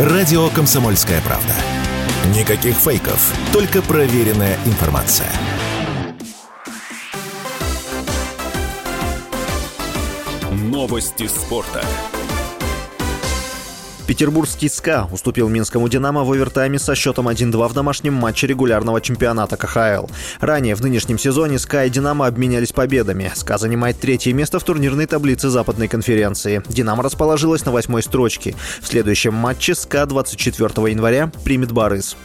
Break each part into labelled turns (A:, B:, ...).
A: Радио «Комсомольская правда». Никаких фейков, только проверенная информация. Новости спорта.
B: Петербургский СКА уступил Минскому «Динамо» в овертайме со счетом 1-2 в домашнем матче регулярного чемпионата КХЛ. Ранее в нынешнем сезоне СКА и «Динамо» обменялись победами. СКА занимает третье место в турнирной таблице Западной конференции. «Динамо» расположилась на восьмой строчке. В следующем матче СКА 24 января примет «Барыс».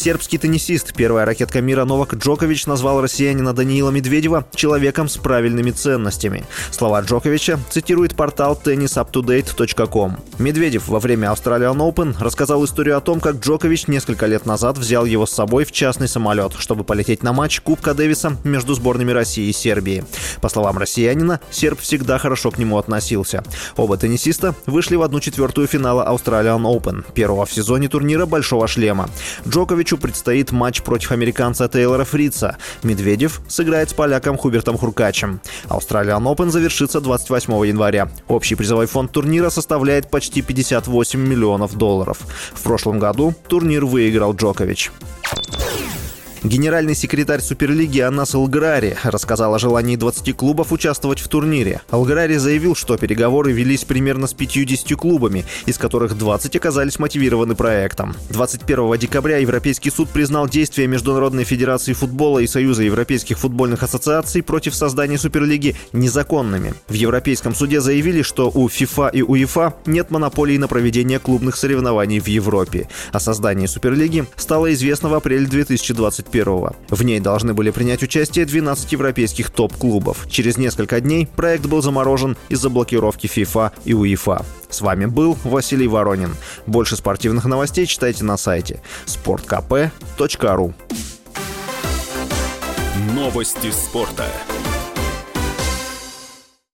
B: Сербский теннисист, первая ракетка мира Новак Джокович назвал россиянина Даниила Медведева человеком с правильными ценностями. Слова Джоковича цитирует портал tennisuptodate.com. Медведев во время Australian Open рассказал историю о том, как Джокович несколько лет назад взял его с собой в частный самолет, чтобы полететь на матч Кубка Дэвиса между сборными России и Сербии. По словам россиянина, серб всегда хорошо к нему относился. Оба теннисиста вышли в одну четвертую финала Australian Open, первого в сезоне турнира «Большого шлема». Джокович Джоковичу предстоит матч против американца Тейлора Фрица. Медведев сыграет с поляком Хубертом Хуркачем. Australian Open завершится 28 января. Общий призовой фонд турнира составляет почти 58 миллионов долларов. В прошлом году турнир выиграл Джокович. Генеральный секретарь Суперлиги Анас Алграри рассказал о желании 20 клубов участвовать в турнире. Алграри заявил, что переговоры велись примерно с 50 клубами, из которых 20 оказались мотивированы проектом. 21 декабря Европейский суд признал действия Международной Федерации футбола и Союза Европейских футбольных ассоциаций против создания Суперлиги незаконными. В Европейском суде заявили, что у ФИФА и УЕФА нет монополии на проведение клубных соревнований в Европе. О создании Суперлиги стало известно в апреле 2020 2021 В ней должны были принять участие 12 европейских топ-клубов. Через несколько дней проект был заморожен из-за блокировки FIFA и УЕФА. С вами был Василий Воронин. Больше спортивных новостей читайте на сайте sportkp.ru
A: Новости спорта.